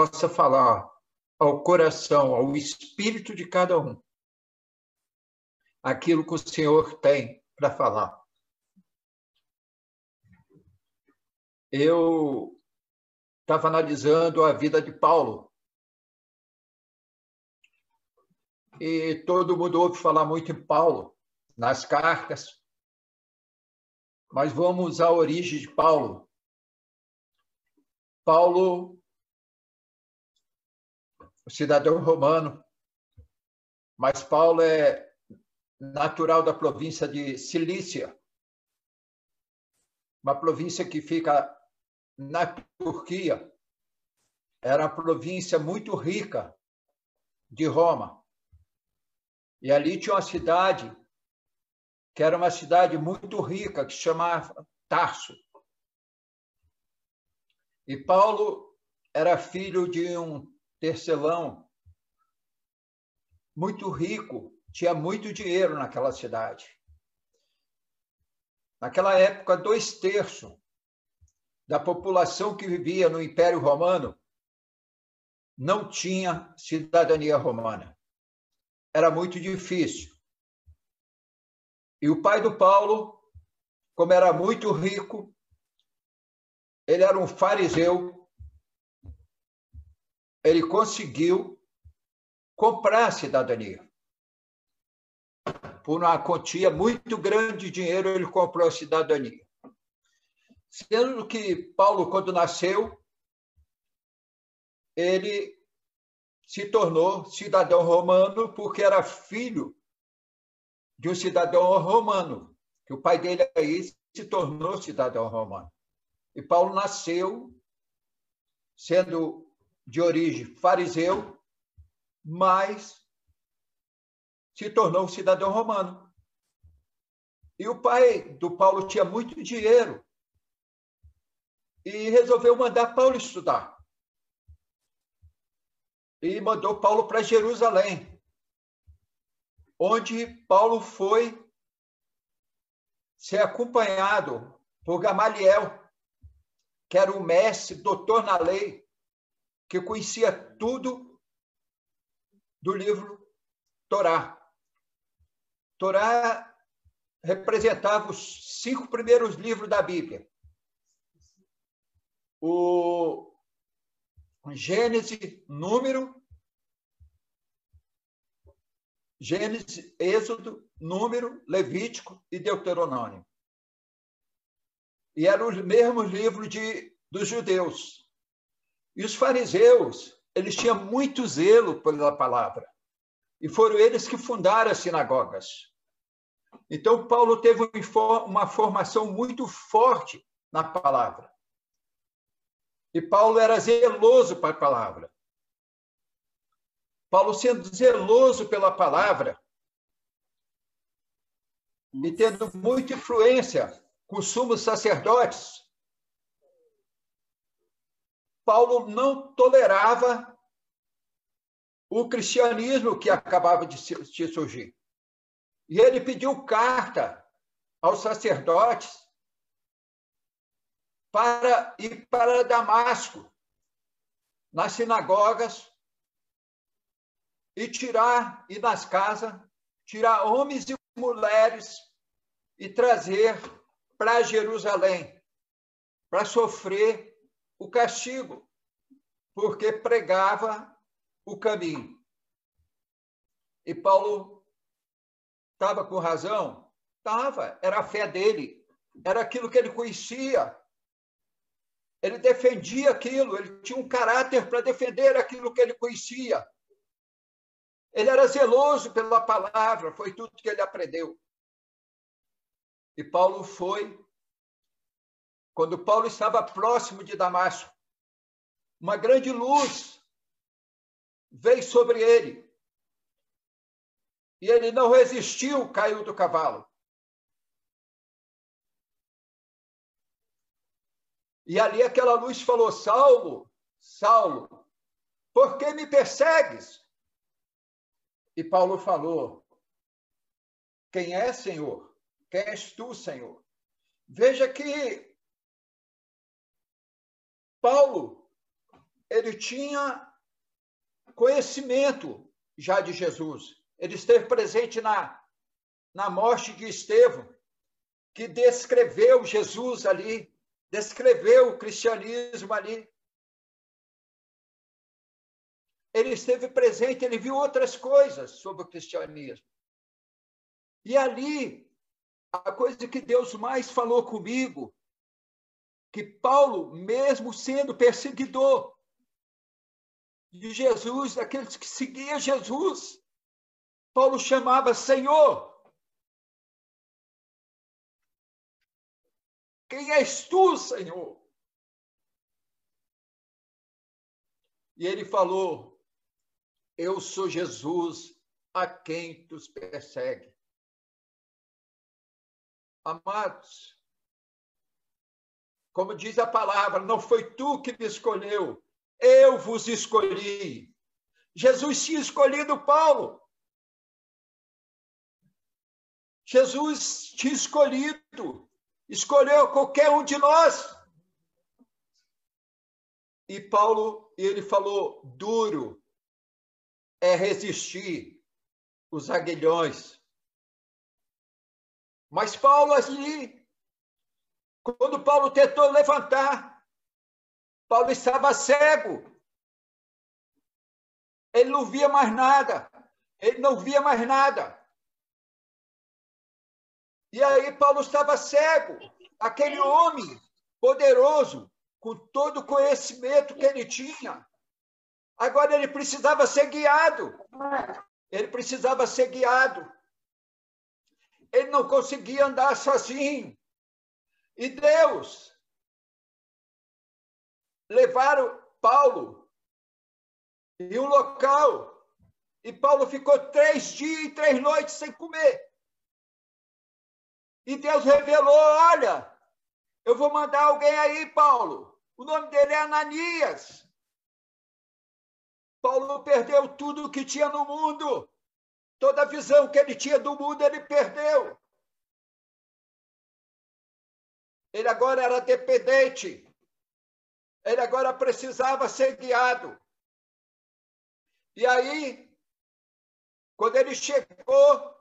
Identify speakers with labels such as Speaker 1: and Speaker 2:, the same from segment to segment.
Speaker 1: possa falar ao coração, ao espírito de cada um, aquilo que o Senhor tem para falar. Eu estava analisando a vida de Paulo. E todo mundo ouve falar muito em Paulo nas cartas. Mas vamos à origem de Paulo. Paulo, cidadão romano, mas Paulo é natural da província de Cilícia, uma província que fica na Turquia. Era uma província muito rica de Roma. E ali tinha uma cidade que era uma cidade muito rica, que se chamava Tarso. E Paulo era filho de um tercelão muito rico, tinha muito dinheiro naquela cidade. Naquela época, dois terços da população que vivia no Império Romano não tinha cidadania romana. Era muito difícil. E o pai do Paulo, como era muito rico, ele era um fariseu, ele conseguiu comprar a cidadania. Por uma quantia muito grande de dinheiro, ele comprou a cidadania. Sendo que Paulo, quando nasceu, ele se tornou cidadão romano porque era filho de um cidadão romano, que o pai dele aí se tornou cidadão romano. E Paulo nasceu sendo de origem fariseu, mas se tornou cidadão romano. E o pai do Paulo tinha muito dinheiro e resolveu mandar Paulo estudar. E mandou Paulo para Jerusalém, onde Paulo foi ser acompanhado por Gamaliel, que era o mestre, doutor na lei, que conhecia tudo do livro Torá. Torá representava os cinco primeiros livros da Bíblia. O Gênesis, Número, Gênesis, Êxodo, Número, Levítico e Deuteronômio e eram os mesmos livros de, dos judeus. E os fariseus, eles tinham muito zelo pela palavra. E foram eles que fundaram as sinagogas. Então, Paulo teve uma formação muito forte na palavra. E Paulo era zeloso para a palavra. Paulo, sendo zeloso pela palavra, e tendo muita influência com os sumos sacerdotes, Paulo não tolerava o cristianismo que acabava de surgir. E ele pediu carta aos sacerdotes para ir para Damasco, nas sinagogas, e tirar, e nas casas, tirar homens e mulheres e trazer para Jerusalém, para sofrer o castigo, porque pregava o caminho. E Paulo estava com razão? Estava, era a fé dele, era aquilo que ele conhecia. Ele defendia aquilo, ele tinha um caráter para defender aquilo que ele conhecia. Ele era zeloso pela palavra, foi tudo que ele aprendeu. E Paulo foi. Quando Paulo estava próximo de Damasco, uma grande luz veio sobre ele. E ele não resistiu, caiu do cavalo. E ali aquela luz falou: Saulo, Saulo, por que me persegues? E Paulo falou: Quem é, Senhor? Quem és tu, Senhor? Veja que Paulo ele tinha conhecimento já de Jesus. Ele esteve presente na, na morte de Estevão, que descreveu Jesus ali, descreveu o cristianismo ali. Ele esteve presente, ele viu outras coisas sobre o cristianismo. E ali, a coisa que Deus mais falou comigo, que Paulo, mesmo sendo perseguidor de Jesus, daqueles que seguiam Jesus, Paulo chamava Senhor. Quem és tu, Senhor? E ele falou: Eu sou Jesus a quem tu persegue. Amados, como diz a palavra, não foi tu que me escolheu, eu vos escolhi. Jesus tinha escolhido Paulo. Jesus tinha escolhido, escolheu qualquer um de nós. E Paulo, ele falou: duro é resistir os aguilhões. Mas Paulo ali, quando Paulo tentou levantar, Paulo estava cego. Ele não via mais nada. Ele não via mais nada. E aí Paulo estava cego, aquele homem poderoso, com todo o conhecimento que ele tinha. Agora ele precisava ser guiado. Ele precisava ser guiado. Ele não conseguia andar sozinho. E Deus levaram Paulo em um local. E Paulo ficou três dias e três noites sem comer. E Deus revelou: olha, eu vou mandar alguém aí, Paulo. O nome dele é Ananias. Paulo perdeu tudo o que tinha no mundo. Toda a visão que ele tinha do mundo, ele perdeu. Ele agora era dependente. Ele agora precisava ser guiado. E aí, quando ele chegou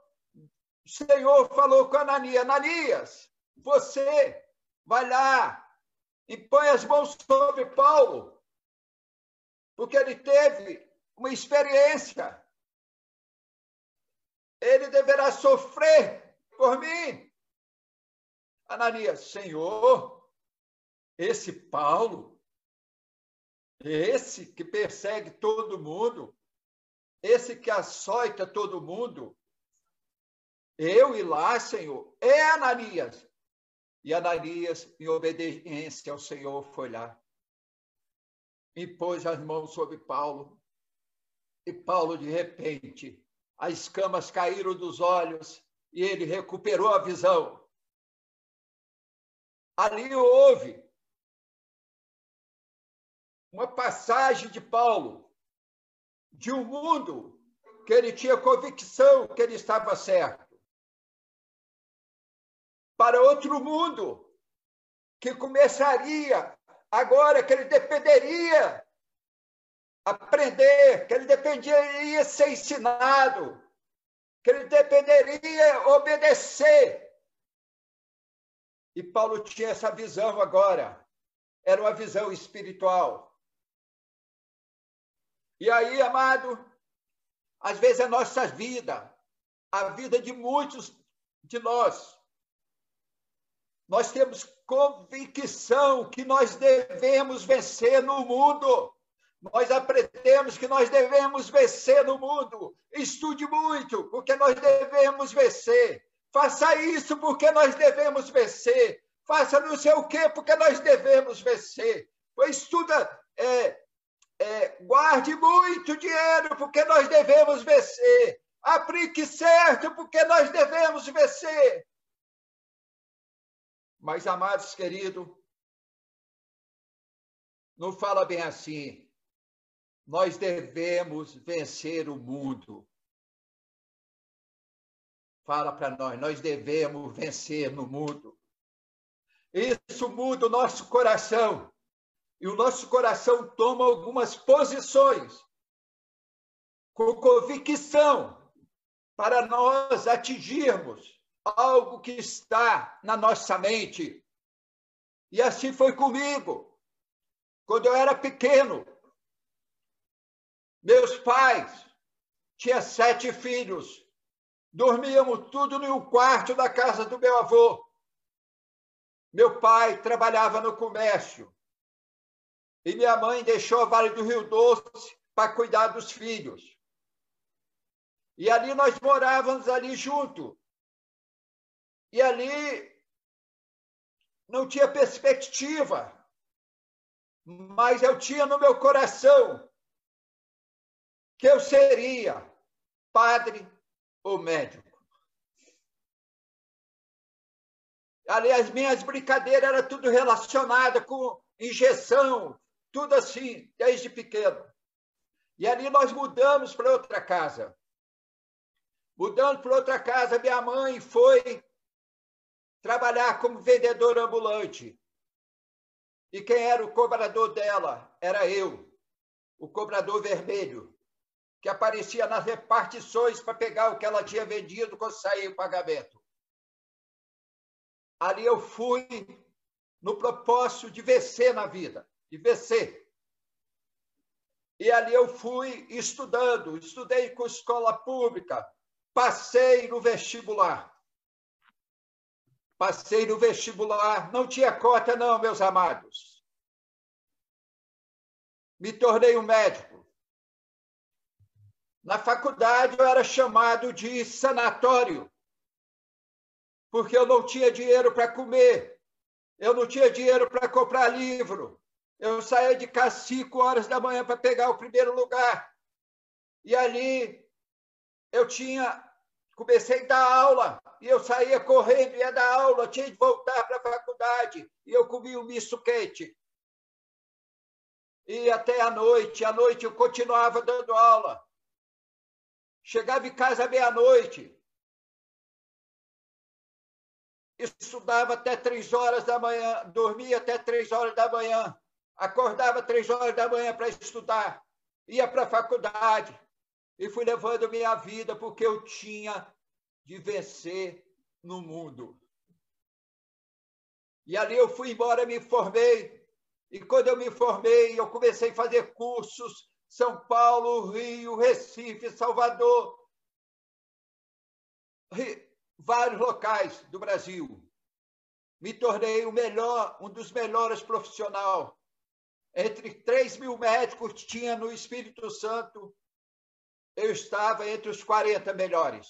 Speaker 1: o Senhor falou com Ananias: Ananias, você vai lá e põe as mãos sobre Paulo, porque ele teve uma experiência. Ele deverá sofrer por mim. Ananias, Senhor, esse Paulo, esse que persegue todo mundo, esse que açoita todo mundo, eu ir lá, Senhor, é Ananias. E Ananias, em obediência ao Senhor, foi lá e pôs as mãos sobre Paulo. E Paulo, de repente, as escamas caíram dos olhos e ele recuperou a visão. Ali houve uma passagem de Paulo de um mundo que ele tinha convicção que ele estava certo para outro mundo, que começaria agora, que ele dependeria aprender, que ele dependeria ser ensinado, que ele dependeria obedecer. E Paulo tinha essa visão agora. Era uma visão espiritual. E aí, amado, às vezes a nossa vida, a vida de muitos de nós, nós temos convicção que nós devemos vencer no mundo. Nós aprendemos que nós devemos vencer no mundo. Estude muito, porque nós devemos vencer. Faça isso porque nós devemos vencer. Faça não sei o quê, porque nós devemos vencer. Estuda, é, é, guarde muito dinheiro, porque nós devemos vencer. Aplique certo, porque nós devemos vencer. Mas, amados queridos, não fala bem assim. Nós devemos vencer o mundo. Fala para nós, nós devemos vencer no mundo. Isso muda o nosso coração. e o nosso coração toma algumas posições com convicção para nós atingirmos algo que está na nossa mente. E assim foi comigo. Quando eu era pequeno, meus pais tinham sete filhos, dormíamos tudo no quarto da casa do meu avô. Meu pai trabalhava no comércio e minha mãe deixou a Vale do Rio Doce para cuidar dos filhos. E ali nós morávamos ali junto. E ali não tinha perspectiva, mas eu tinha no meu coração que eu seria padre ou médico. Ali as minhas brincadeiras eram tudo relacionada com injeção, tudo assim, desde pequeno. E ali nós mudamos para outra casa. Mudando para outra casa, minha mãe foi trabalhar como vendedora ambulante. E quem era o cobrador dela? Era eu, o cobrador vermelho, que aparecia nas repartições para pegar o que ela tinha vendido quando saía o pagamento ali eu fui no propósito de vencer na vida, de vencer. E ali eu fui estudando, estudei com escola pública, passei no vestibular. Passei no vestibular, não tinha cota não, meus amados. Me tornei um médico. Na faculdade eu era chamado de sanatório porque eu não tinha dinheiro para comer, eu não tinha dinheiro para comprar livro. Eu saía de casa cinco horas da manhã para pegar o primeiro lugar. E ali eu tinha, comecei a dar aula, e eu saía correndo, ia dar aula, tinha de voltar para a faculdade, e eu comia um misto quente. E até a noite, à noite eu continuava dando aula. Chegava em casa meia-noite, estudava até três horas da manhã, dormia até três horas da manhã, acordava três horas da manhã para estudar, ia para a faculdade e fui levando minha vida porque eu tinha de vencer no mundo. E ali eu fui embora, me formei. E quando eu me formei, eu comecei a fazer cursos São Paulo, Rio, Recife, Salvador, vários locais do Brasil. Me tornei o melhor, um dos melhores profissionais. Entre 3 mil médicos tinha no Espírito Santo, eu estava entre os 40 melhores.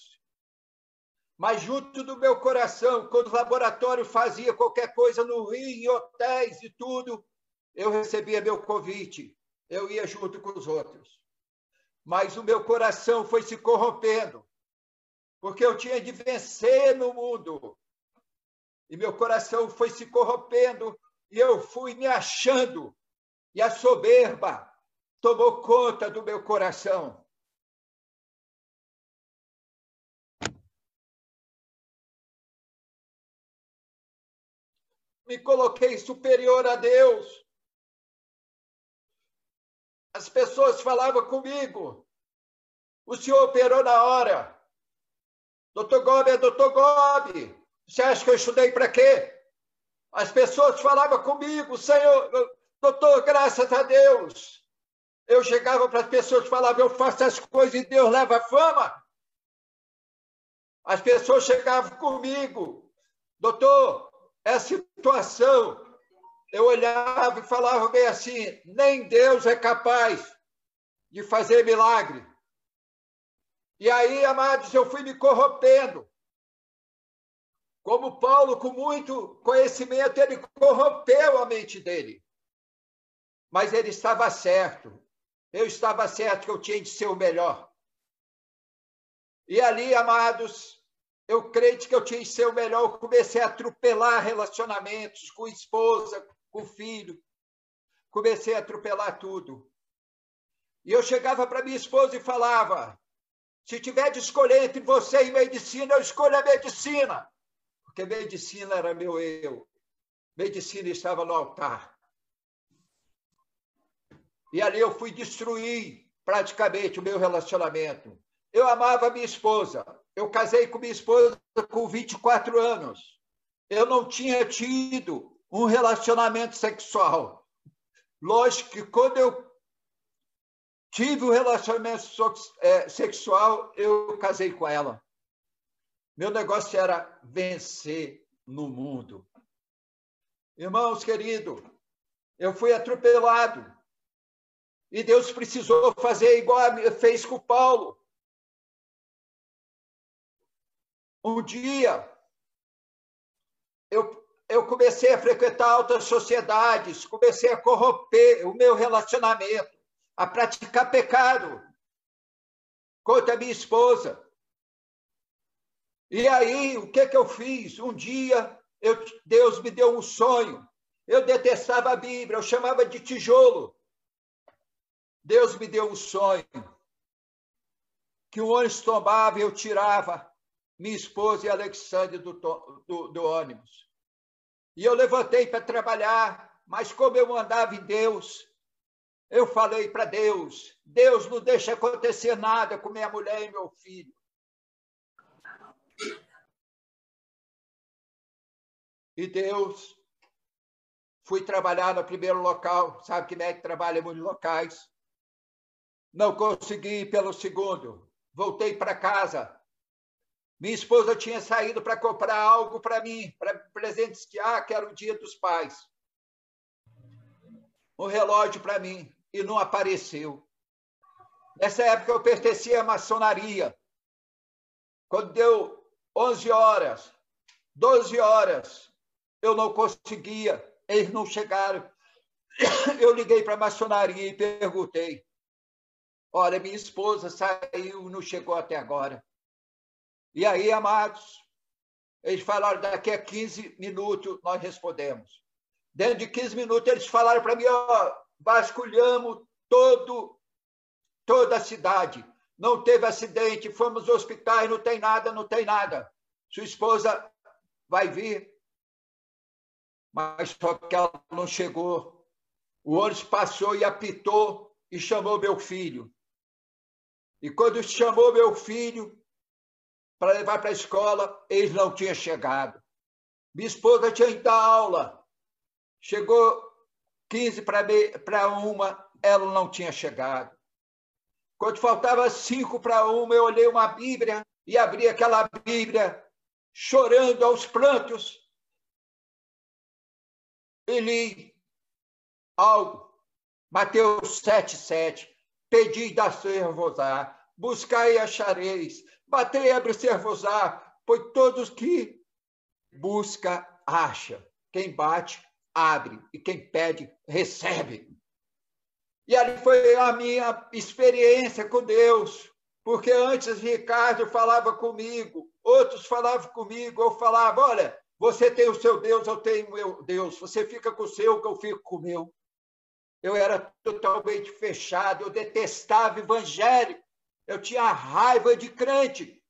Speaker 1: Mas junto do meu coração, quando o laboratório fazia qualquer coisa no Rio, em hotéis e tudo, eu recebia meu convite. Eu ia junto com os outros. Mas o meu coração foi se corrompendo porque eu tinha de vencer no mundo. E meu coração foi se corrompendo e eu fui me achando. E a soberba tomou conta do meu coração. Me coloquei superior a Deus. As pessoas falavam comigo. O senhor operou na hora. Doutor Gobi é doutor Gobi. Você acha que eu estudei para quê? As pessoas falavam comigo, Senhor, doutor, graças a Deus. Eu chegava para as pessoas e falava, eu faço as coisas e Deus leva a fama. As pessoas chegavam comigo, doutor, é situação. Eu olhava e falava bem assim: nem Deus é capaz de fazer milagre. E aí, amados, eu fui me corrompendo. Como Paulo, com muito conhecimento, ele corrompeu a mente dele. Mas ele estava certo. Eu estava certo que eu tinha de ser o melhor. E ali, amados, eu creio que eu tinha de ser o melhor. Eu comecei a atropelar relacionamentos com esposa, com filho. Comecei a atropelar tudo. E eu chegava para minha esposa e falava: se tiver de escolher entre você e medicina, eu escolho a medicina. Porque medicina era meu eu. Medicina estava no altar. E ali eu fui destruir praticamente o meu relacionamento. Eu amava minha esposa. Eu casei com minha esposa com 24 anos. Eu não tinha tido um relacionamento sexual. Lógico que quando eu tive um relacionamento é, sexual, eu casei com ela. Meu negócio era vencer no mundo. Irmãos queridos, eu fui atropelado. E Deus precisou fazer igual fez com Paulo. Um dia, eu, comecei a frequentar altas sociedades, comecei a corromper o meu relacionamento, a praticar pecado contra a minha esposa. E aí, o que, que eu fiz? Um dia, eu, Deus me deu um sonho. Eu detestava a Bíblia, eu chamava de tijolo. Deus me deu um sonho que o ônibus tombava e eu tirava minha esposa e Alexandre do, do, do ônibus. E eu levantei para trabalhar, mas como eu andava em Deus, eu falei para Deus: Deus não deixa acontecer nada com minha mulher e meu filho. E Deus, fui trabalhar no primeiro local, sabe que médico trabalha em muitos locais. Não consegui ir pelo segundo. Voltei para casa. Minha esposa tinha saído para comprar algo para mim, para presentear, que era o dia dos pais. Um relógio para mim, e não apareceu. Nessa época eu pertencia à maçonaria. Quando deu 11 horas, 12 horas, eu não conseguia, eles não chegaram. Eu liguei para a maçonaria e perguntei: Olha, minha esposa saiu, não chegou até agora. E aí, amados, eles falaram: daqui a 15 minutos nós respondemos. Dentro de 15 minutos, eles falaram para mim: ó, vasculhamos todo, toda a cidade. Não teve acidente, fomos aos hospitais, não tem nada, não tem nada. Sua esposa vai vir. Mas só que ela não chegou. O ônibus passou e apitou e chamou meu filho. E quando chamou meu filho para levar para a escola, eles não tinham chegado. Minha esposa tinha ido dar aula. Chegou 15 para uma, ela não tinha chegado. Quando faltava cinco para uma, eu olhei uma Bíblia e abri aquela Bíblia, chorando aos prantos, e li algo. Mateus 7, 7. Pedi da servosar, buscai e achareis, batei abrir-se-vos-á, pois todos que busca, acha. Quem bate, abre. E quem pede, recebe. E ali foi a minha experiência com Deus. Porque antes Ricardo falava comigo, outros falavam comigo, eu falava, olha, você tem o seu Deus, eu tenho o meu Deus. Você fica com o seu, que eu fico com o meu. Eu era totalmente fechado, eu detestava evangelho. Eu tinha raiva de crente.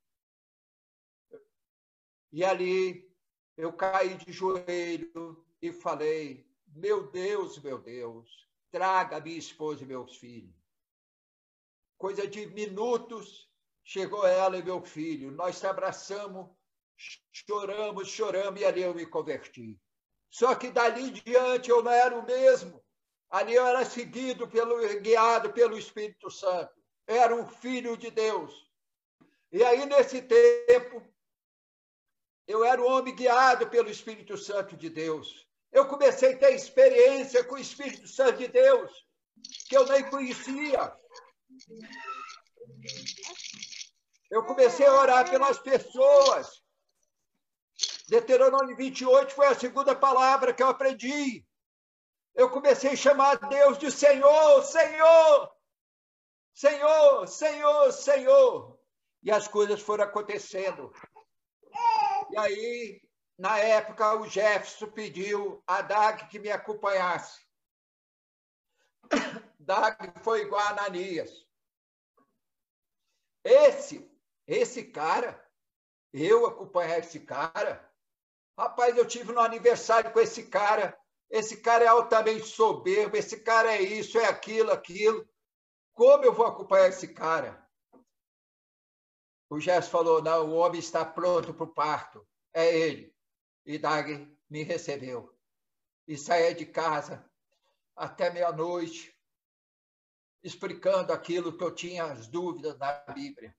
Speaker 1: E ali eu caí de joelho e falei: Meu Deus, meu Deus, traga minha esposa e meus filhos. Coisa de minutos, chegou ela e meu filho. Nós se abraçamos, choramos, choramos, e ali eu me converti. Só que dali em diante eu não era o mesmo. Ali eu era seguido, pelo, guiado pelo Espírito Santo. Era um filho de Deus. E aí, nesse tempo, eu era um homem guiado pelo Espírito Santo de Deus. Eu comecei a ter experiência com o Espírito Santo de Deus, que eu nem conhecia. Eu comecei a orar pelas pessoas. Deuteronômio 28 foi a segunda palavra que eu aprendi. Eu comecei a chamar Deus de Senhor, Senhor, Senhor, Senhor, Senhor. E as coisas foram acontecendo. E aí, na época, o Jefferson pediu a Dag que me acompanhasse. Dag foi igual a Ananias. Esse, esse cara, eu acompanhar esse cara, rapaz, eu tive no aniversário com esse cara, esse cara é altamente soberbo, esse cara é isso, é aquilo, aquilo. Como eu vou acompanhar esse cara? O Gerson falou: não, o homem está pronto para o parto. É ele. E Dag me recebeu. E saía de casa até meia-noite, explicando aquilo que eu tinha as dúvidas da Bíblia.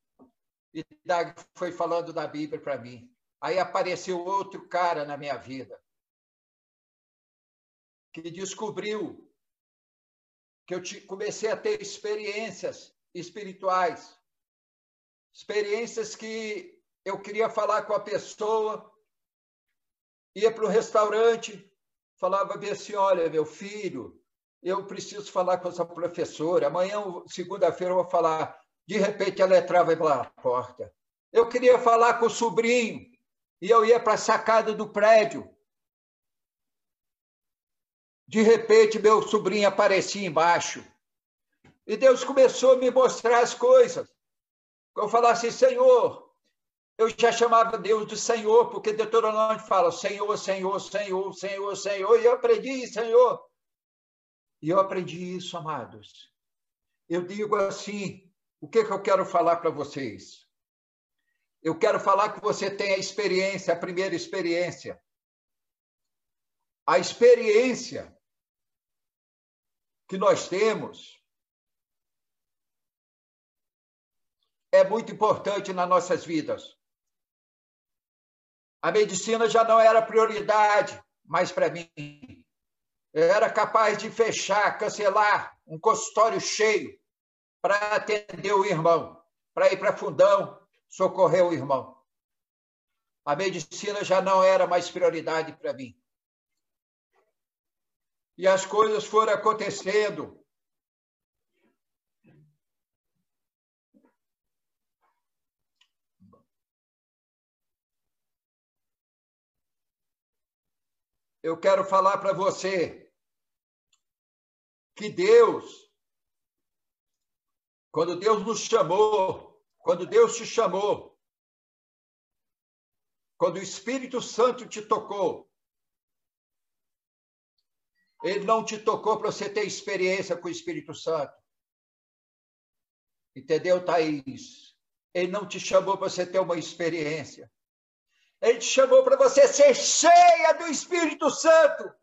Speaker 1: E Dag foi falando da Bíblia para mim. Aí apareceu outro cara na minha vida que descobriu que eu comecei a ter experiências espirituais, experiências que eu queria falar com a pessoa, ia para o restaurante, falava assim, olha, meu filho, eu preciso falar com essa professora, amanhã, segunda-feira, eu vou falar. De repente, ela entrava pela porta. Eu queria falar com o sobrinho, e eu ia para a sacada do prédio. De repente, meu sobrinho aparecia embaixo. E Deus começou a me mostrar as coisas. Eu falasse, assim, Senhor, eu já chamava Deus de Senhor, porque Deuteronômio fala Senhor, Senhor, Senhor, Senhor, Senhor, e eu aprendi, Senhor. E eu aprendi isso, amados. Eu digo assim, o que, que eu quero falar para vocês? Eu quero falar que você tem a experiência, a primeira experiência. A experiência que nós temos é muito importante nas nossas vidas. A medicina já não era prioridade mais para mim. Eu era capaz de fechar, cancelar um consultório cheio para atender o irmão, para ir para fundão, socorrer o irmão. A medicina já não era mais prioridade para mim. E as coisas foram acontecendo. Eu quero falar para você que Deus, quando Deus nos chamou, quando Deus te chamou, quando o Espírito Santo te tocou, ele não te tocou para você ter experiência com o Espírito Santo. Entendeu, Thaís? Ele não te chamou para você ter uma experiência. Ele te chamou para você ser cheia do Espírito Santo.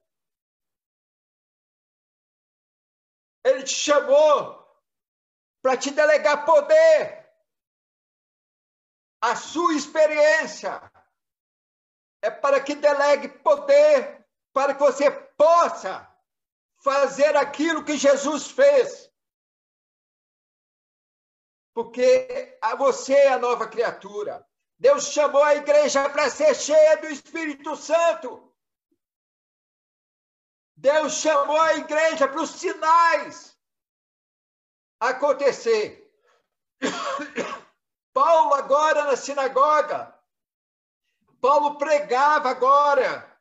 Speaker 1: Ele te chamou para te delegar poder. A sua experiência é para que delegue poder para que você possa fazer aquilo que Jesus fez. Porque você é a nova criatura. Deus chamou a igreja para ser cheia do Espírito Santo. Deus chamou a igreja para os sinais acontecer. Paulo, agora na sinagoga, Paulo pregava agora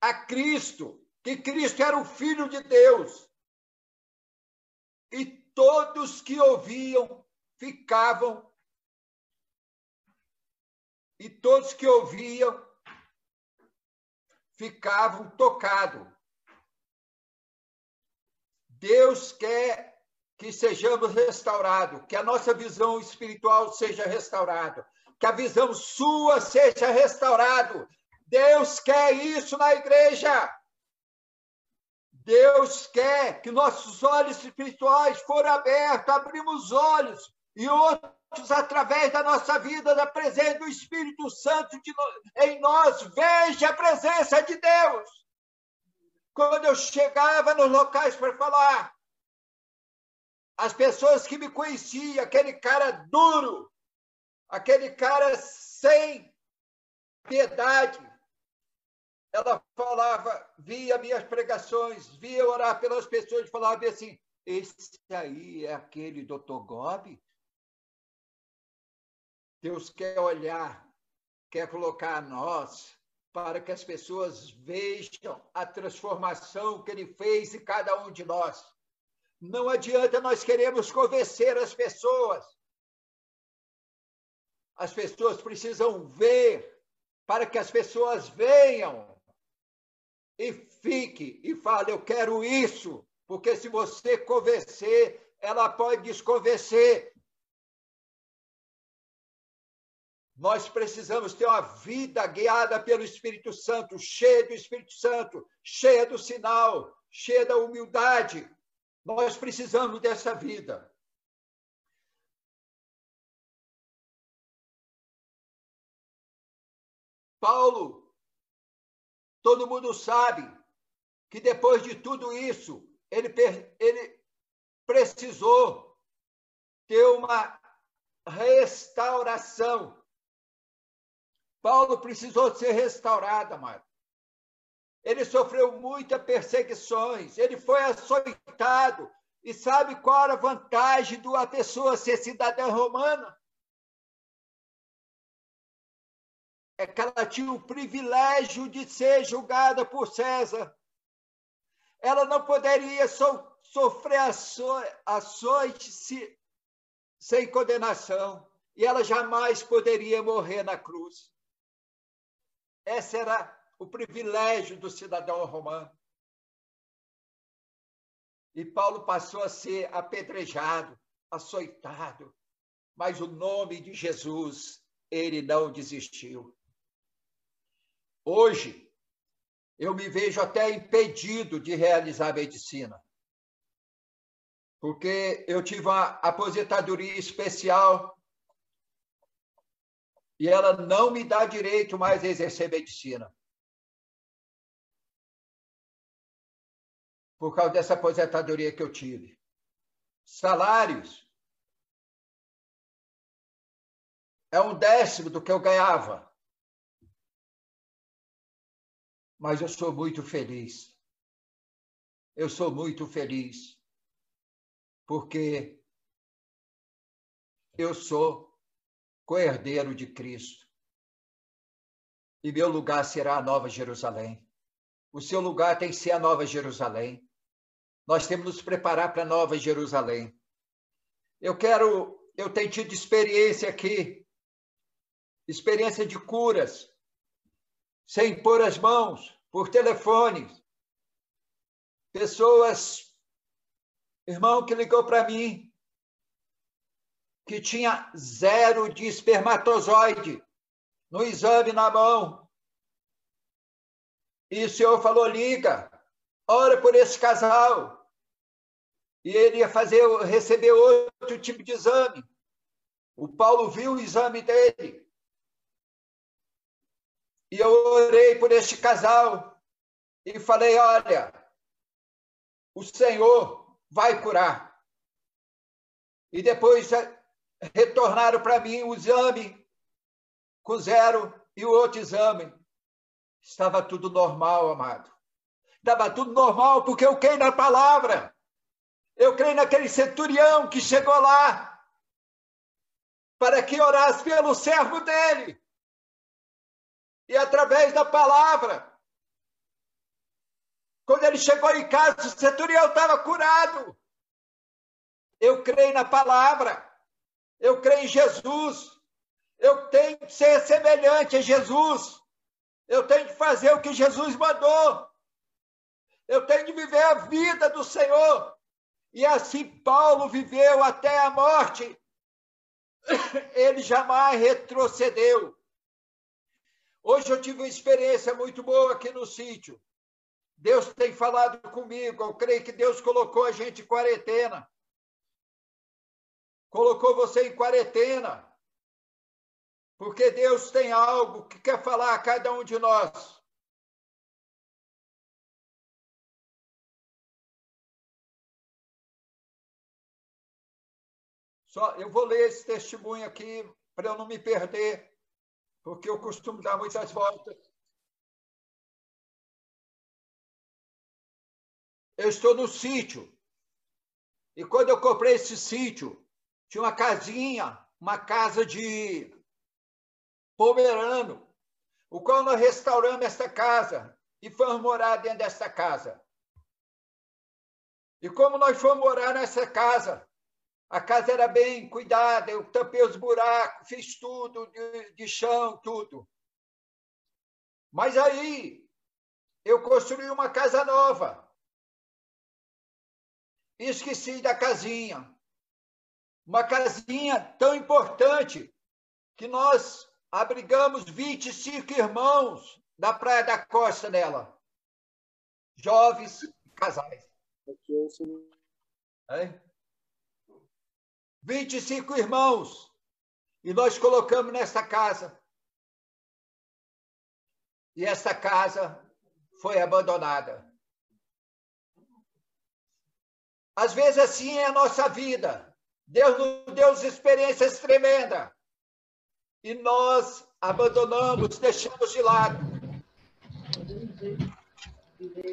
Speaker 1: a Cristo, que Cristo era o Filho de Deus. E todos que ouviam ficavam. E todos que ouviam ficavam tocados. Deus quer que sejamos restaurados, que a nossa visão espiritual seja restaurada, que a visão sua seja restaurada, Deus quer isso na igreja. Deus quer que nossos olhos espirituais foram abertos, abrimos os olhos e outros, através da nossa vida, da presença do Espírito Santo no... em nós, veja a presença de Deus. Quando eu chegava nos locais para falar, as pessoas que me conheciam, aquele cara duro, aquele cara sem piedade, ela falava, via minhas pregações, via orar pelas pessoas, falava assim: esse aí é aquele doutor Gobi? Deus quer olhar, quer colocar a nós para que as pessoas vejam a transformação que ele fez em cada um de nós. Não adianta nós queremos convencer as pessoas. As pessoas precisam ver para que as pessoas venham e fique e fale: Eu quero isso, porque se você convencer, ela pode desconvencer. Nós precisamos ter uma vida guiada pelo Espírito Santo, cheia do Espírito Santo, cheia do sinal, cheia da humildade. Nós precisamos dessa vida. Paulo, todo mundo sabe que depois de tudo isso, ele, ele precisou ter uma restauração. Paulo precisou ser restaurado, amado. Ele sofreu muitas perseguições, ele foi açoitado. E sabe qual era a vantagem de uma pessoa ser cidadã romana? É que ela tinha o privilégio de ser julgada por César. Ela não poderia so, sofrer açoite se, sem condenação, e ela jamais poderia morrer na cruz. Esse era o privilégio do cidadão romano. E Paulo passou a ser apedrejado, açoitado, mas o nome de Jesus, ele não desistiu. Hoje, eu me vejo até impedido de realizar medicina, porque eu tive uma aposentadoria especial e ela não me dá direito mais a exercer medicina. Por causa dessa aposentadoria que eu tive. Salários é um décimo do que eu ganhava mas eu sou muito feliz. Eu sou muito feliz porque eu sou co-herdeiro de Cristo. E meu lugar será a Nova Jerusalém. O seu lugar tem que ser a Nova Jerusalém. Nós temos que nos preparar para a Nova Jerusalém. Eu quero, eu tenho tido experiência aqui, experiência de curas, sem pôr as mãos, por telefone. Pessoas, irmão que ligou para mim, que tinha zero de espermatozoide no exame na mão. E o senhor falou: liga, ora por esse casal. E ele ia fazer, receber outro tipo de exame. O Paulo viu o exame dele. E eu orei por este casal e falei: olha, o Senhor vai curar. E depois retornaram para mim o exame com zero e o outro exame. Estava tudo normal, amado. Estava tudo normal porque eu creio na palavra. Eu creio naquele centurião que chegou lá para que orasse pelo servo dele e através da palavra. Quando ele chegou em casa, o centurião estava curado. Eu creio na palavra. Eu creio em Jesus. Eu tenho que ser semelhante a Jesus. Eu tenho que fazer o que Jesus mandou. Eu tenho que viver a vida do Senhor. E assim Paulo viveu até a morte. Ele jamais retrocedeu. Hoje eu tive uma experiência muito boa aqui no sítio. Deus tem falado comigo. Eu creio que Deus colocou a gente em quarentena. Colocou você em quarentena. Porque Deus tem algo que quer falar a cada um de nós. Só, eu vou ler esse testemunho aqui para eu não me perder porque eu costumo dar muitas voltas. Eu estou no sítio. E quando eu comprei esse sítio, tinha uma casinha, uma casa de pomerano, o qual nós restauramos essa casa e fomos morar dentro dessa casa. E como nós fomos morar nessa casa, a casa era bem cuidada, eu tampei os buracos, fiz tudo de, de chão, tudo. Mas aí, eu construí uma casa nova. Esqueci da casinha. Uma casinha tão importante que nós abrigamos 25 irmãos da Praia da Costa nela. Jovens e casais. É? 25 irmãos. E nós colocamos nessa casa. E essa casa foi abandonada. Às vezes assim é a nossa vida. Deus nos deu experiências tremendas. E nós abandonamos, deixamos de lado.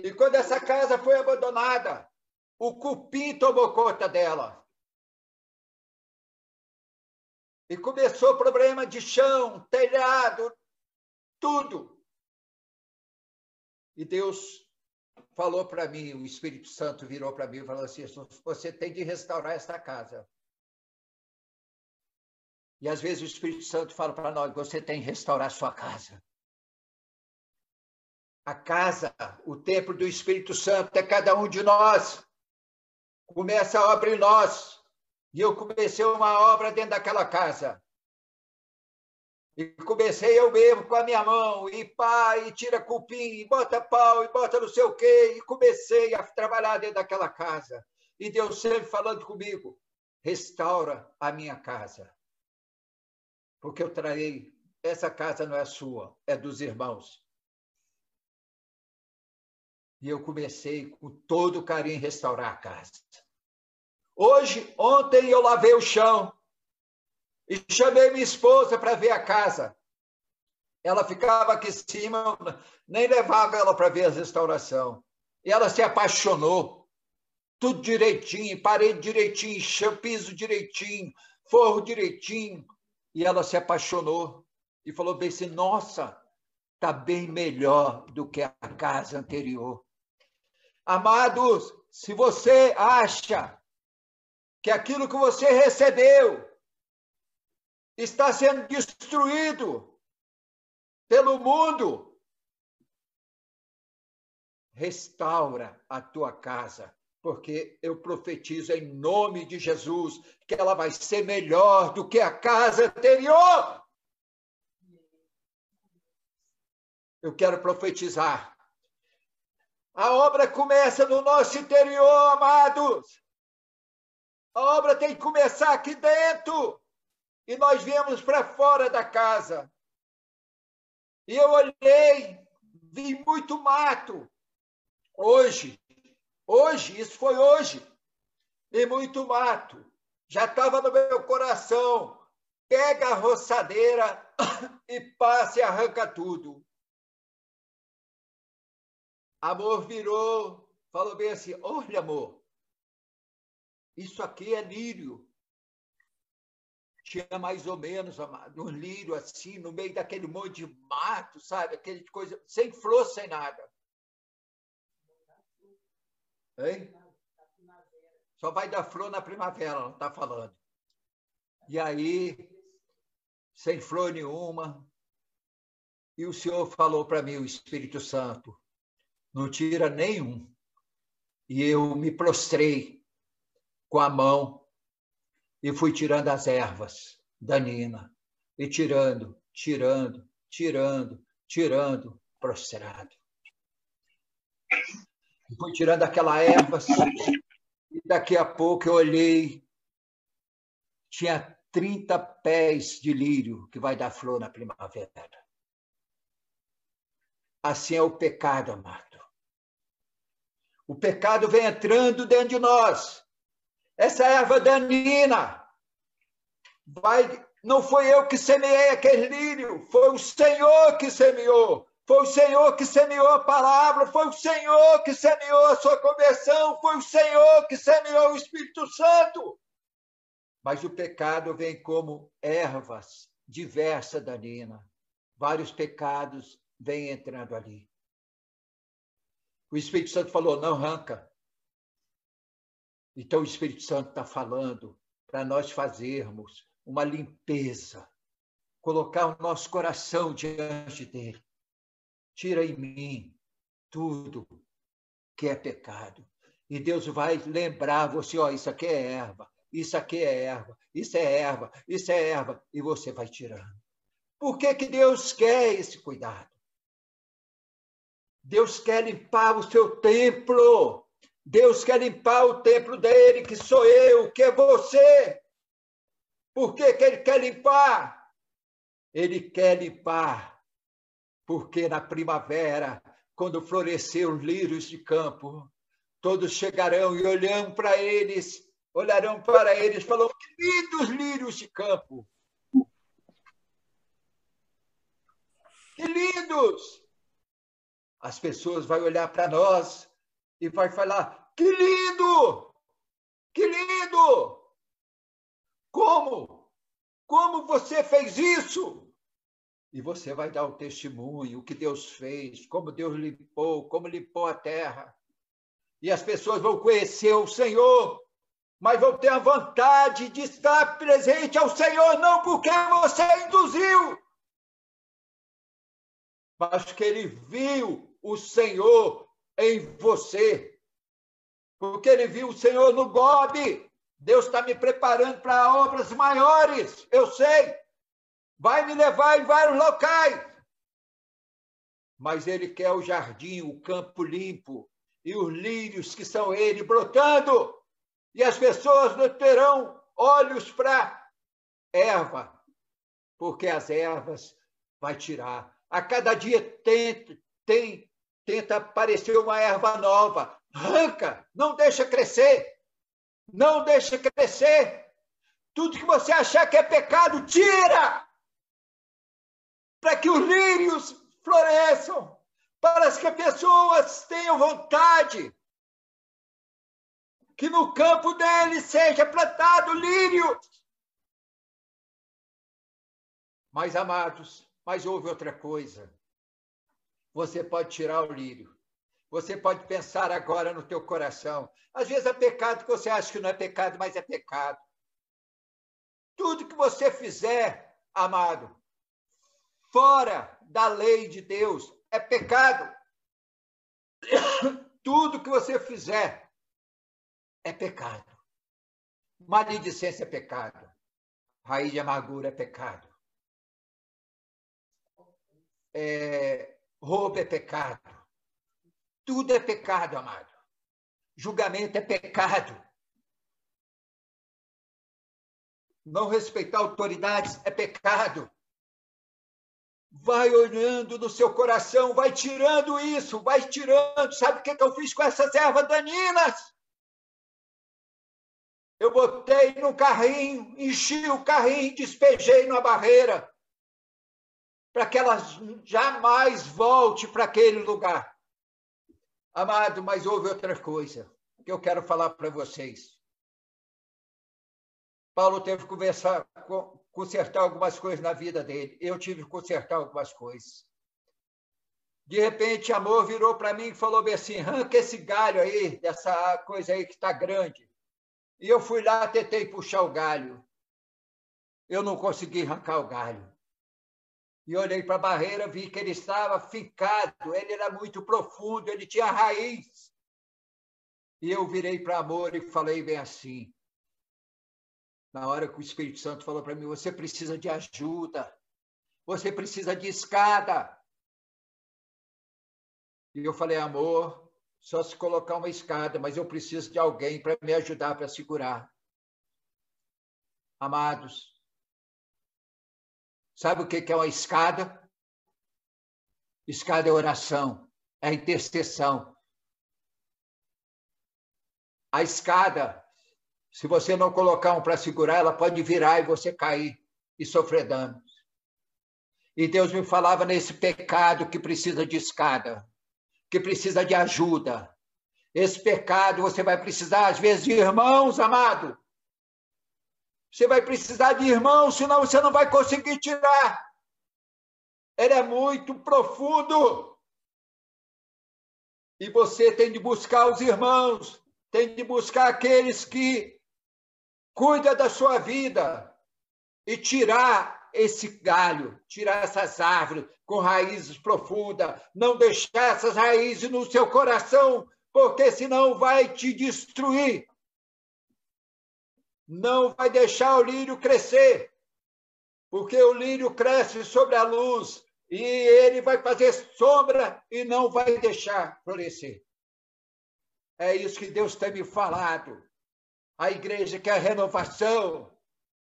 Speaker 1: E quando essa casa foi abandonada, o cupim tomou conta dela. E começou problema de chão, telhado, tudo. E Deus falou para mim, o Espírito Santo virou para mim e falou assim: você tem de restaurar esta casa. E às vezes o Espírito Santo fala para nós: você tem de restaurar sua casa. A casa, o templo do Espírito Santo é cada um de nós. Começa a obra em nós. E eu comecei uma obra dentro daquela casa. E comecei eu mesmo com a minha mão, e pá, e tira cupim, e bota pau, e bota não sei o quê. E comecei a trabalhar dentro daquela casa. E Deus sempre falando comigo: restaura a minha casa. Porque eu traí, essa casa não é sua, é dos irmãos. E eu comecei com todo carinho restaurar a casa. Hoje, ontem eu lavei o chão e chamei minha esposa para ver a casa. Ela ficava aqui em cima, nem levava ela para ver a restauração. E ela se apaixonou. Tudo direitinho, parede direitinho, piso direitinho, forro direitinho. E ela se apaixonou e falou bem assim: nossa, está bem melhor do que a casa anterior. Amados, se você acha que aquilo que você recebeu está sendo destruído pelo mundo, restaura a tua casa, porque eu profetizo em nome de Jesus que ela vai ser melhor do que a casa anterior. Eu quero profetizar a obra começa no nosso interior, amados. A obra tem que começar aqui dentro. E nós viemos para fora da casa. E eu olhei, vi muito mato. Hoje, hoje, isso foi hoje. E muito mato. Já estava no meu coração. Pega a roçadeira e passe e arranca tudo. Amor virou, falou bem assim: olha, amor, isso aqui é lírio. Tinha mais ou menos, um lírio assim, no meio daquele monte de mato, sabe? Aquele coisa, sem flor, sem nada. Hein? Só vai dar flor na primavera, ela está falando. E aí, sem flor nenhuma, e o Senhor falou para mim, o Espírito Santo, não tira nenhum. E eu me prostrei com a mão e fui tirando as ervas da Nina. E tirando, tirando, tirando, tirando, prostrado. E fui tirando aquela erva, e daqui a pouco eu olhei, tinha 30 pés de lírio que vai dar flor na primavera. Assim é o pecado, amado. O pecado vem entrando dentro de nós. Essa erva danina vai. Não foi eu que semeei aquele lírio, foi o Senhor que semeou. Foi o Senhor que semeou a palavra, foi o Senhor que semeou a sua conversão, foi o Senhor que semeou o Espírito Santo. Mas o pecado vem como ervas diversas, Danina. Vários pecados vêm entrando ali. O Espírito Santo falou: não arranca. Então o Espírito Santo está falando para nós fazermos uma limpeza, colocar o nosso coração diante dele. Tira em mim tudo que é pecado. E Deus vai lembrar você, ó, isso aqui é erva, isso aqui é erva, isso é erva, isso é erva, e você vai tirando. Por que, que Deus quer esse cuidado? Deus quer limpar o seu templo. Deus quer limpar o templo dele, que sou eu, que é você. Por que, que ele quer limpar? Ele quer limpar, porque na primavera, quando florescer os lírios de campo, todos chegarão e olhando para eles, olharão para eles, que lindos lírios de campo! Que lindos! As pessoas vão olhar para nós e vai falar: que lindo! Que lindo! Como? Como você fez isso? E você vai dar o testemunho, o que Deus fez, como Deus limpou, como limpou a terra. E as pessoas vão conhecer o Senhor, mas vão ter a vontade de estar presente ao Senhor, não porque você induziu, mas que ele viu o Senhor em você. Porque ele viu o Senhor no Bob. Deus está me preparando para obras maiores, eu sei. Vai me levar em vários locais. Mas ele quer o jardim, o campo limpo e os lírios que são ele brotando. E as pessoas não terão olhos para erva, porque as ervas vai tirar. A cada dia tem, tem tenta aparecer uma erva nova. Arranca, não deixa crescer. Não deixa crescer. Tudo que você achar que é pecado, tira! Para que os lírios floresçam, para que as pessoas tenham vontade. Que no campo deles seja plantado lírio. Mas, amados, mas houve outra coisa você pode tirar o lírio. Você pode pensar agora no teu coração. Às vezes é pecado que você acha que não é pecado, mas é pecado. Tudo que você fizer, amado, fora da lei de Deus, é pecado. Tudo que você fizer é pecado. Maledicência é pecado. Raiz de amargura é pecado. É, Roubo é pecado. Tudo é pecado, amado. Julgamento é pecado. Não respeitar autoridades é pecado. Vai olhando no seu coração, vai tirando isso, vai tirando. Sabe o que eu fiz com essas ervas daninas? Eu botei no carrinho, enchi o carrinho, despejei na barreira para que ela jamais volte para aquele lugar. Amado, mas houve outra coisa que eu quero falar para vocês. Paulo teve que conversar, consertar algumas coisas na vida dele. Eu tive que consertar algumas coisas. De repente, amor virou para mim e falou bem assim: arranca esse galho aí, dessa coisa aí que está grande. E eu fui lá, tentei puxar o galho. Eu não consegui arrancar o galho e olhei para a barreira, vi que ele estava ficado, ele era muito profundo, ele tinha raiz. E eu virei para amor e falei bem assim. Na hora que o Espírito Santo falou para mim: você precisa de ajuda, você precisa de escada. E eu falei: amor, só se colocar uma escada, mas eu preciso de alguém para me ajudar para segurar. Amados, Sabe o que é uma escada? Escada é oração, é intercessão. A escada, se você não colocar um para segurar, ela pode virar e você cair e sofrer danos. E Deus me falava nesse pecado que precisa de escada, que precisa de ajuda. Esse pecado você vai precisar, às vezes, de irmãos, amado, você vai precisar de irmãos, senão você não vai conseguir tirar. Ele é muito profundo. E você tem de buscar os irmãos, tem de buscar aqueles que cuidam da sua vida e tirar esse galho, tirar essas árvores com raízes profundas, não deixar essas raízes no seu coração, porque senão vai te destruir. Não vai deixar o lírio crescer, porque o lírio cresce sobre a luz e ele vai fazer sombra e não vai deixar florescer. É isso que Deus tem me falado. A igreja quer renovação.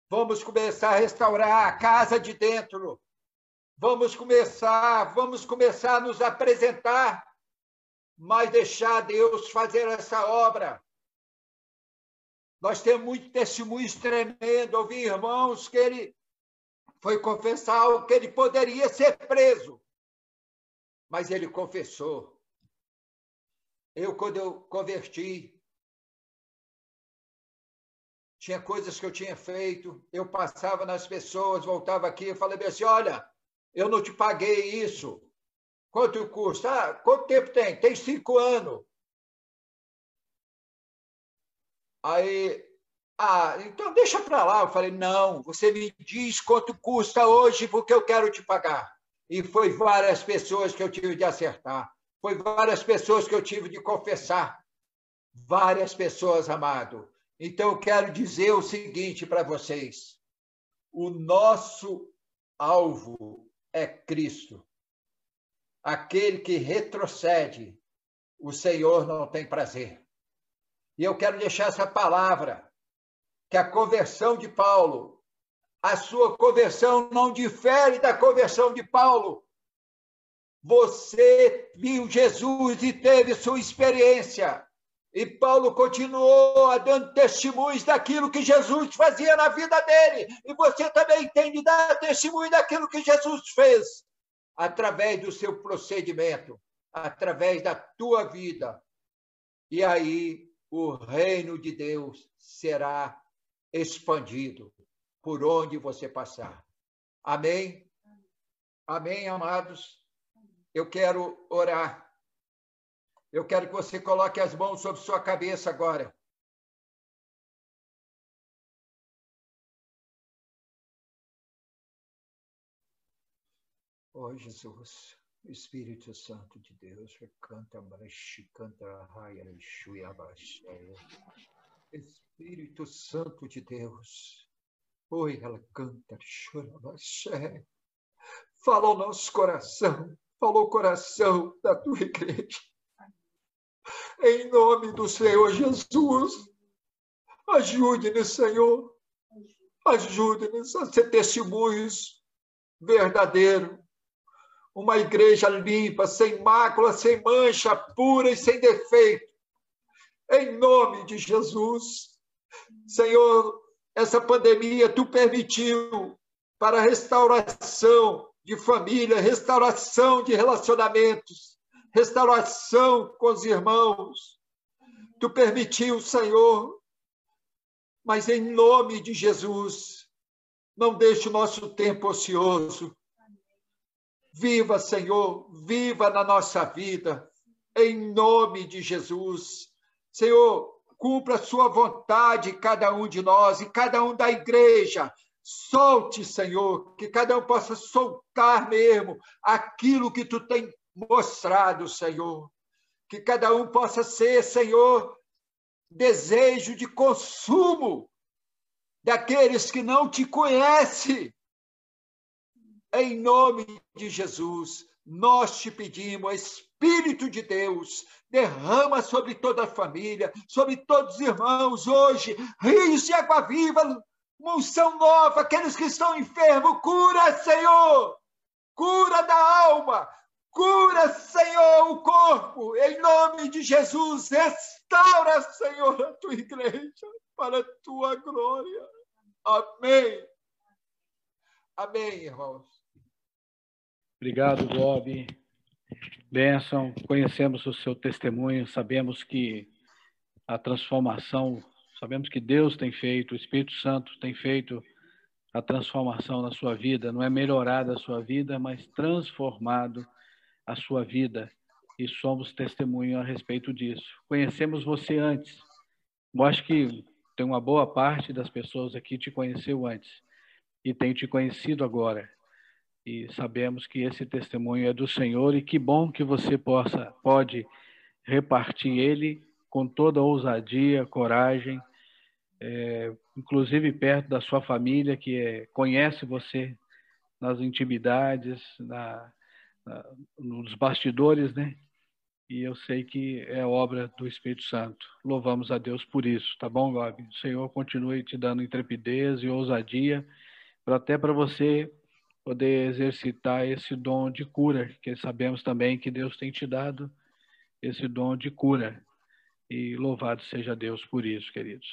Speaker 1: Vamos começar a restaurar a casa de dentro. Vamos começar, vamos começar a nos apresentar, mas deixar Deus fazer essa obra. Nós temos muito testemunhos tremendo. Ouvi irmãos que ele foi confessar que ele poderia ser preso, mas ele confessou. Eu, quando eu converti, tinha coisas que eu tinha feito, eu passava nas pessoas, voltava aqui e falei assim: olha, eu não te paguei isso. Quanto custa? Ah, quanto tempo tem? Tem cinco anos. Aí, ah, então deixa para lá. Eu falei: não, você me diz quanto custa hoje, porque eu quero te pagar. E foi várias pessoas que eu tive de acertar. Foi várias pessoas que eu tive de confessar. Várias pessoas, amado. Então, eu quero dizer o seguinte para vocês: o nosso alvo é Cristo. Aquele que retrocede, o Senhor não tem prazer. E eu quero deixar essa palavra, que a conversão de Paulo, a sua conversão não difere da conversão de Paulo. Você viu Jesus e teve sua experiência. E Paulo continuou dando testemunhos daquilo que Jesus fazia na vida dele. E você também tem de dar testemunho daquilo que Jesus fez através do seu procedimento, através da tua vida. E aí o reino de Deus será expandido por onde você passar. Amém? Amém, amados? eu quero orar. Eu quero que você coloque as mãos sobre sua cabeça agora. Oh, Jesus, Espírito Santo de Deus, canta, canta, raia, Espírito Santo de Deus, oi, ela canta, chora, fala ao nosso coração, falou o coração da tua igreja. Em nome do Senhor Jesus, ajude-nos, Senhor. Ajude-nos a ser testemunhos verdadeiros. Uma igreja limpa, sem mácula, sem mancha, pura e sem defeito. Em nome de Jesus. Senhor, essa pandemia tu permitiu para a restauração de família, restauração de relacionamentos, restauração com os irmãos. Tu permitiu, Senhor, mas em nome de Jesus, não deixe o nosso tempo ocioso. Viva, Senhor, viva na nossa vida, em nome de Jesus. Senhor, cumpra a sua vontade cada um de nós e cada um da igreja, Solte, Senhor, que cada um possa soltar mesmo aquilo que tu tem mostrado, Senhor. Que cada um possa ser, Senhor, desejo de consumo daqueles que não te conhecem. Em nome de Jesus, nós te pedimos, Espírito de Deus, derrama sobre toda a família, sobre todos os irmãos hoje, rios de água viva unção nova, aqueles que estão enfermos, cura, Senhor, cura da alma, cura, Senhor, o corpo, em nome de Jesus, restaura, Senhor, a tua igreja, para a tua glória. Amém. Amém, irmãos.
Speaker 2: Obrigado, Bob. Benção, conhecemos o seu testemunho, sabemos que a transformação Sabemos que Deus tem feito, o Espírito Santo tem feito a transformação na sua vida, não é melhorada a sua vida, mas transformado a sua vida. E somos testemunho a respeito disso. Conhecemos você antes. Eu acho que tem uma boa parte das pessoas aqui te conheceu antes. e tem te conhecido agora. E sabemos que esse testemunho é do Senhor e que bom que você possa pode repartir ele com toda ousadia, coragem, é, inclusive perto da sua família que é, conhece você nas intimidades, na, na, nos bastidores, né? E eu sei que é obra do Espírito Santo. Louvamos a Deus por isso, tá bom, Gobi? O Senhor continue te dando intrepidez e ousadia, para até para você poder exercitar esse dom de cura, que sabemos também que Deus tem te dado esse dom de cura. E louvado seja Deus por isso, queridos.